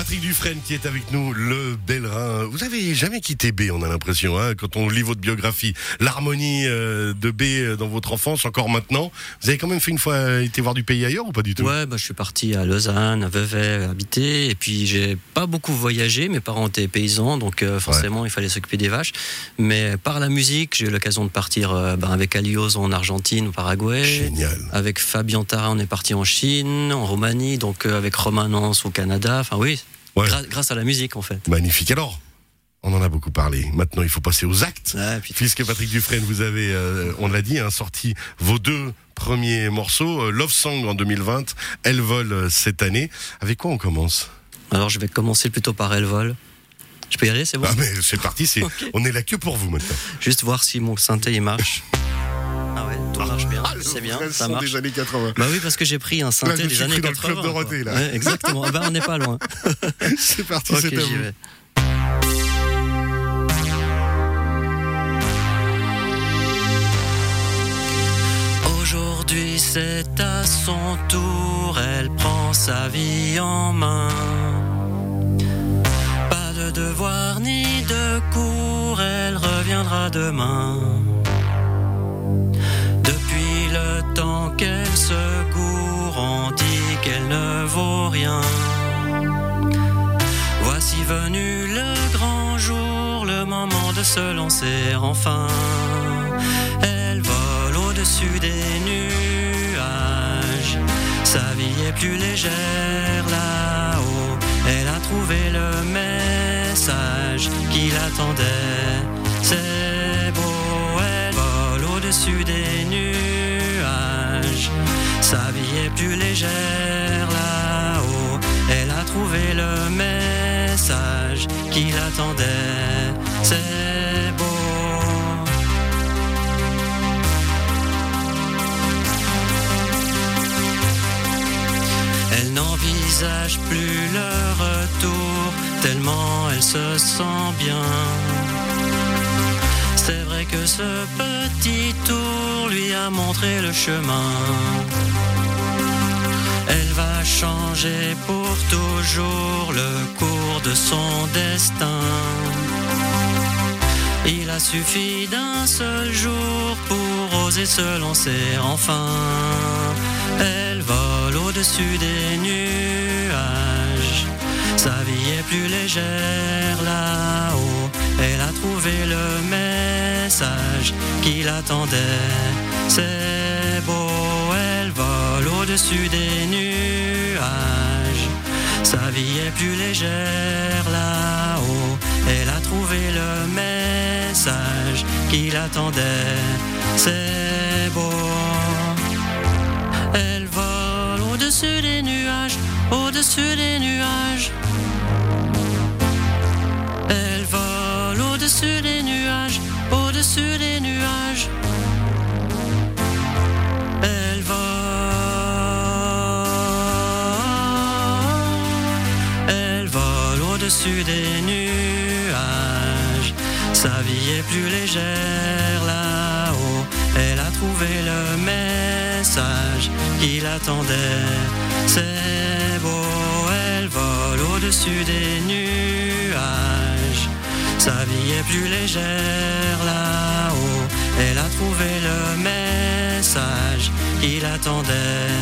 Patrick Dufresne qui est avec nous, le Bellerin. Vous avez jamais quitté B, on a l'impression, hein, quand on lit votre biographie. L'harmonie euh, de B euh, dans votre enfance, encore maintenant. Vous avez quand même fait une fois euh, été voir du pays ailleurs ou pas du tout? Ouais, bah, je suis parti à Lausanne, à Vevey, habiter. Et puis, j'ai pas beaucoup voyagé. Mes parents étaient paysans, donc euh, forcément, il fallait s'occuper des vaches. Mais par la musique, j'ai eu l'occasion de partir bah, avec Alios en Argentine, au Paraguay. Génial. Avec Fabien Tara, on est parti en Chine, en Roumanie, donc avec Romain Nance au Canada. Enfin, oui, Ouais. gra- grâce à la musique, en fait. Magnifique. Alors, on en a beaucoup parlé. Maintenant, il faut passer aux actes. Puisque Patrick Dufresne, vous avez, euh, on l'a dit, hein, sorti vos deux premiers morceaux, euh, Love Song en 2020, Elle vole euh, cette année. Avec quoi on commence? Alors, je vais commencer plutôt par Elle vole. Je peux y aller, c'est bon? Ah mais c'est parti, c'est, on est là que pour vous maintenant. Juste voir si mon synthé il marche. Ah marche bien. c'est bien, ça marche. des années 80. Bah oui, parce que j'ai pris un Là, synthé me des années cru dans le 80. Club Dorothée, là. Ouais, exactement. Ah bah, on n'est pas loin. c'est parti, ok, c'est à vous. vais. Aujourd'hui c'est à son tour, elle prend sa vie en main. Pas de devoir ni de cours, elle reviendra demain. Qu'elle se court, on dit qu'elle ne vaut rien. Voici venu le grand jour, le moment de se lancer enfin. Elle vole au-dessus des nuages. Sa vie est plus légère là-haut. Elle a trouvé le message qui l'attendait. Là-haut. Elle a trouvé le message qui l'attendait. C'est beau. Elle n'envisage plus le retour, tellement elle se sent bien. C'est vrai que ce petit tour lui a montré le chemin. Changer pour toujours le cours de son destin. Il a suffi d'un seul jour pour oser se lancer enfin. Elle vole au-dessus des nuages. Sa vie est plus légère là-haut. Elle a trouvé le message qui l'attendait. C'est beau, elle vole au-dessus des nuages. Sa vie est plus légère là-haut. Elle a trouvé le message qui l'attendait. C'est beau. Elle vole au-dessus des nuages, au-dessus des nuages. Elle vole au-dessus des nuages, au-dessus des nuages. Au-dessus des nuages. Sa vie est plus légère là-haut. Elle a trouvé le message qui l'attendait. C'est beau, elle vole au-dessus des nuages. Sa vie est plus légère là-haut. Elle a trouvé le message qui l'attendait.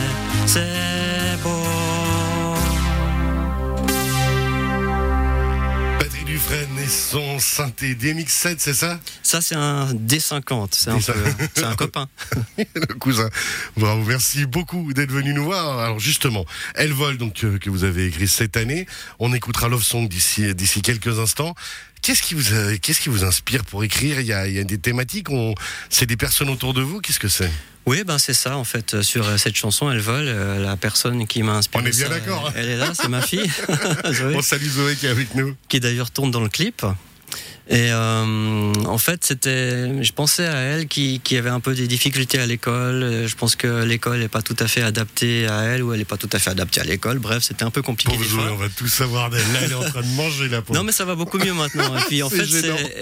C'est beau. Dufresne et son synthé DMX7, c'est ça? Ça, c'est un D50. C'est un, D50. peu- c'est un copain. le cousin. Bravo, merci beaucoup d'être venu nous voir. Alors justement, Elle vole donc euh, que vous avez écrit cette année. On écoutera Love Song d'ici d'ici quelques instants. Qu'est-ce qui vous euh, qu'est-ce qui vous inspire pour écrire? Il y a, il y a des thématiques. On, c'est des personnes autour de vous. Qu'est-ce que c'est? Oui, ben c'est ça en fait. euh, Sur euh, cette chanson, elle vole. euh, La personne qui m'a inspiré. On est bien d'accord. Elle est là, c'est ma fille, Zoé, On salue Zoé qui est avec nous. qui d'ailleurs tourne dans le clip. Et euh, en fait, c'était, je pensais à elle qui, qui avait un peu des difficultés à l'école. Euh, Je pense que l'école n'est pas tout à fait adaptée à elle ou elle n'est pas tout à fait adaptée à l'école. Bref, c'était un peu compliqué. Fois. on va tout savoir d'elle. Là, elle est en train de manger la pauvre. Non, mais ça va beaucoup mieux maintenant. Et puis en fait,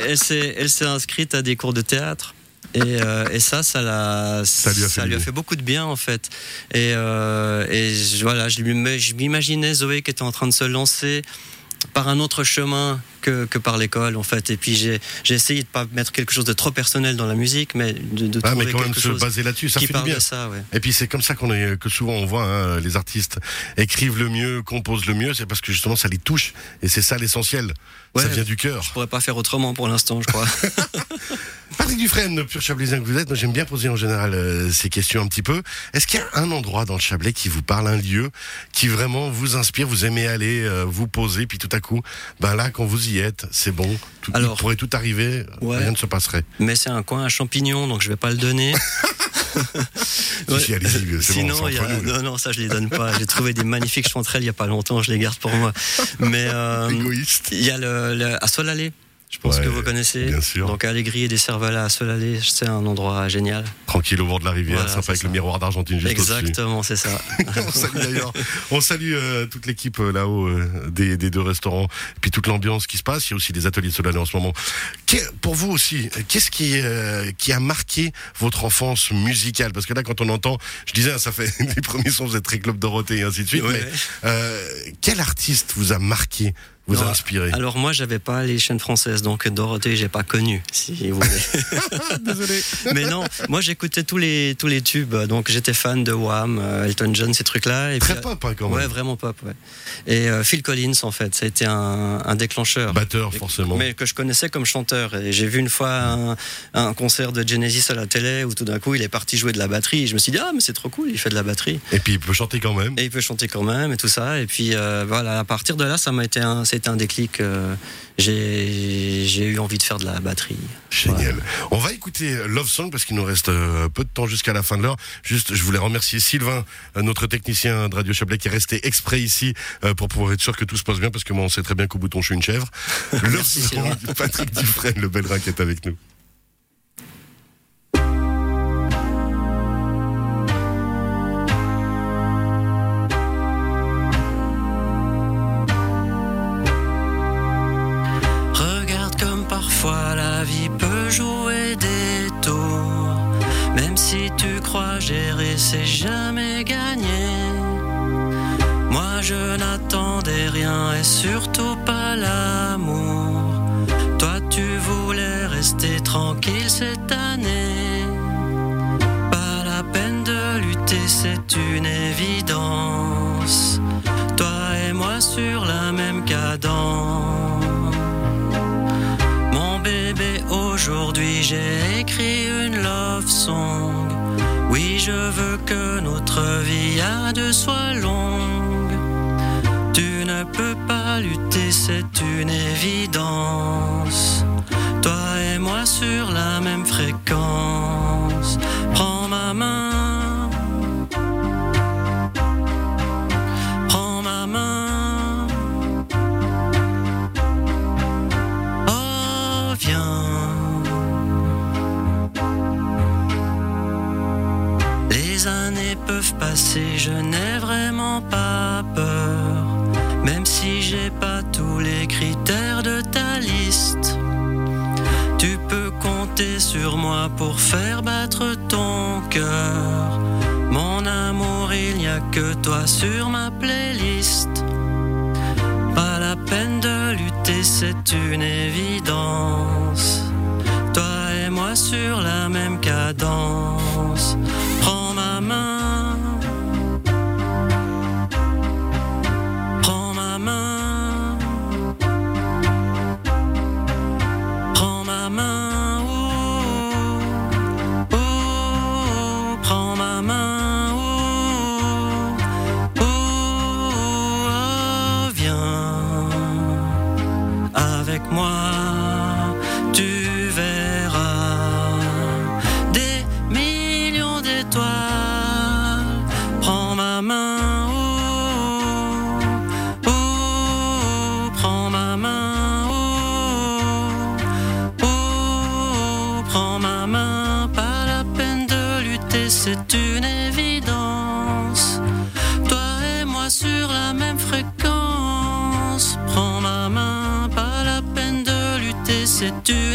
elle s'est, elle s'est inscrite à des cours de théâtre. et, euh, et ça, ça, l'a, Ça lui a fait lui a du fait beaucoup de bien en fait. Et, euh, et je- voilà, je m'imaginais Zoé qui était en train de se lancer par un autre chemin que, que par l'école en fait. Et puis j'ai, essayé de pas mettre quelque chose de trop personnel dans la musique, mais de, de Ah, trouver mais quand même quelque se chose baser là-dessus, ça qui fait parle bien. de ça. Ouais. Et puis c'est comme ça qu'on est que souvent on voit hein, les artistes écrivent le mieux, composent le mieux, c'est parce que justement ça les touche et c'est ça l'essentiel. ça vient du cœur. Je pourrais pas faire autrement pour l'instant, je crois. Patrick Dufresne, pur Chablaisien que vous êtes, j'aime bien poser en général euh, ces questions un petit peu. Est-ce qu'il y a un endroit dans le Chablais qui vous parle, un lieu qui vraiment vous inspire, vous aimez aller euh, vous poser, puis tout à coup, ben là quand vous y êtes, c'est bon, tout, il Alors, pourrait tout arriver, ouais. rien ne se passerait. mais c'est un coin à champignons, donc je vais pas le donner. Si, bon, Sinon, y a- nous, non, non, ça je les donne pas. J'ai trouvé des magnifiques chanterelles il y a pas longtemps, je les garde pour moi. Mais euh, Égoïste. il y a le, le- à Solalé. Je pense Ouais, que vous connaissez. bien sûr. Donc à Allégris et des Cervelas à Solalé, c'est un endroit génial. Tranquille au bord de la rivière, Voilà, sympa avec le miroir d'Argentine juste. Exactement, c'est ça. on salue d'ailleurs, on salue euh, toute l'équipe euh, là-haut euh, des, des deux restaurants, et puis toute l'ambiance qui se passe. Il y a aussi des ateliers de Solanais en ce moment. Pour vous aussi, qu'est-ce qui, euh, qui a marqué votre enfance musicale? Parce que là, quand on entend, je disais, hein, ça fait les premiers sons, vous êtes très Club Dorothée et ainsi de suite. Ouais, mais ouais. euh, quel artiste vous a marqué, vous a inspiré? Alors moi, j'avais pas les chaînes françaises, donc Dorothée, j'ai pas connu, si vous voulez. Désolé. Mais non, moi j'écoutais tous les tous les tubes, donc j'étais fan de Wham, euh, Elton John, ces trucs-là. Et Très puis, pop hein, quand Ouais, même. vraiment pop, ouais. Et euh, Phil Collins, en fait, ça a été un, un déclencheur. Batteur forcément. Mais que je connaissais comme chanteur. Et j'ai vu une fois un, un concert de Genesis à la télé où tout d'un coup il est parti jouer de la batterie. Et je me suis dit, ah, mais c'est trop cool, il fait de la batterie. Et puis il peut chanter quand même. Et il peut chanter quand même et tout ça. Et puis euh, voilà, à partir de là, ça m'a été un, c'était un déclic. euh, j'ai, eu envie de faire de la batterie. Génial. On va écouter Love Song parce qu'il nous reste euh, peu de temps jusqu'à la fin de l'heure. Juste, je voulais remercier Sylvain, notre technicien de Radio Chablais, qui est resté exprès ici pour pouvoir être sûr que tout se passe bien parce que moi, on sait très bien qu'au bouton, je suis une chèvre. Love Song. Patrick Dufresne, le qui est avec nous. Regarde comme parfois la vie peut jouer des tours. Même si tu crois gérer, c'est jamais gagné. Moi je n'attendais rien et surtout pas l'amour. Tu voulais rester tranquille cette année. Pas la peine de lutter, c'est une évidence. Toi et moi sur la même cadence. Mon bébé, aujourd'hui j'ai écrit une love song. Oui, je veux que notre vie à deux soit longue. Tu ne peux pas lutter, c'est une évidence. Toi et moi sur la même fréquence. Prends ma main. Prends ma main. Oh, viens. Les années peuvent passer, je n'ai vraiment pas peur. Même si j'ai pas tous les critères de ta liste. Tu peux compter sur moi pour faire battre ton cœur. Mon amour, il n'y a que toi sur ma playlist. Pas la peine de lutter, c'est une évidence. Toi et moi sur la c'est une évidence. Toi et moi sur la même fréquence. Prends ma main, pas la peine de lutter, c'est une